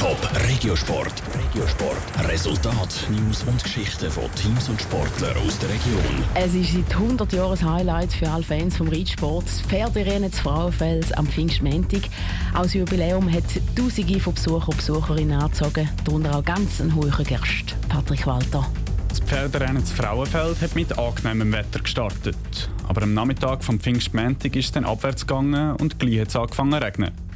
Top Regiosport. Regiosport. Resultat, News und Geschichten von Teams und Sportlern aus der Region. Es ist seit 100 Jahren ein Highlight für alle Fans vom Reitsport. Das Pferderennen des Frauenfelds am Pfingstmäntig. Aus Jubiläum hat Tausende von Besucher und Besucherinnen angezogen, darunter auch ganz ein hoher Gerst. Patrick Walter. Das Pferderennen des Frauenfeld hat mit angenehmem Wetter gestartet. Aber am Nachmittag vom Pfingstmäntig ist es dann abwärts gegangen und gleich hat es angefangen zu regnen.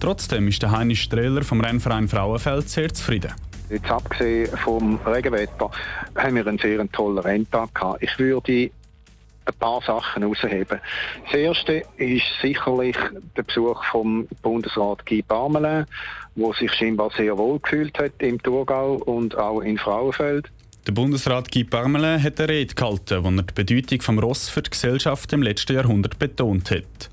Trotzdem ist der Heinrich Strehler vom Rennverein Frauenfeld sehr zufrieden. Jetzt abgesehen vom Regenwetter haben wir einen sehr tollen Renntag gehabt. Ich würde ein paar Sachen herausheben. Das erste ist sicherlich der Besuch vom Bundesrat Guy Parmelin, der sich scheinbar sehr wohl gefühlt hat im Thurgau und auch in Frauenfeld. Der Bundesrat Guy Parmelin hat eine Rede gehalten, wo er die Bedeutung vom Ross für die Gesellschaft im letzten Jahrhundert betont hat.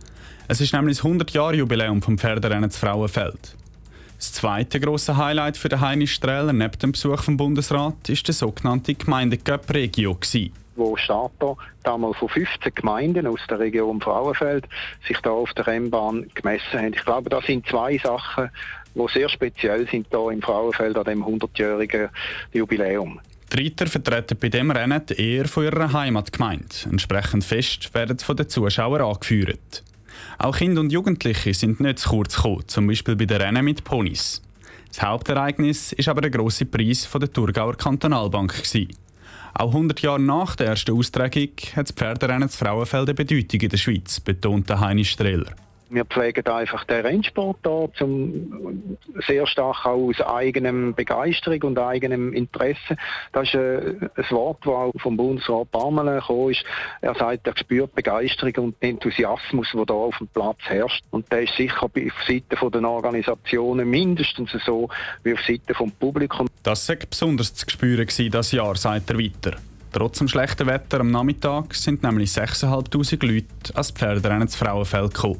Es ist nämlich das 100-Jahr-Jubiläum vom Pferderennen zu Frauenfeld. Das zweite große Highlight für den Heini Strehler neben dem Besuch vom Bundesrat ist der sogenannte Gemeindecup Regio wo Starter damals von 15 Gemeinden aus der Region Frauenfeld sich da auf der Rennbahn gemessen haben. Ich glaube, das sind zwei Sachen, die sehr speziell sind hier im Frauenfeld an dem 100-jährigen Jubiläum. Die Reiter vertreten bei dem Rennen die Ehre von ihrer Heimatgemeinde. Entsprechend fest werden von den Zuschauern angeführt. Auch Kinder und Jugendliche sind nicht zu kurz gekommen, zum Beispiel bei den Rennen mit Ponys. Das Hauptereignis ist aber der grosse Preis von der Thurgauer Kantonalbank. Gewesen. Auch 100 Jahre nach der ersten Austragung hat das Pferderennen zu Frauenfeld eine Bedeutung in der Schweiz, betonte Heini Strehler. Wir pflegen einfach den Rennsport da zum sehr stark auch aus eigenem Begeisterung und eigenem Interesse. Das ist äh, ein Wort, das auch vom Bundesrat Parmelin gekommen ist. Er sagt, er spürt Begeisterung und Enthusiasmus, der da auf dem Platz herrscht. Und der ist sicher auf Seite der Organisationen mindestens so wie auf Seite des Publikums. Das sei besonders zu spüren das Jahr, sagt er weiter. Trotz dem schlechten Wetter am Nachmittag sind nämlich 6'500 Leute ans Pferderennen zu Frauenfeld gekommen.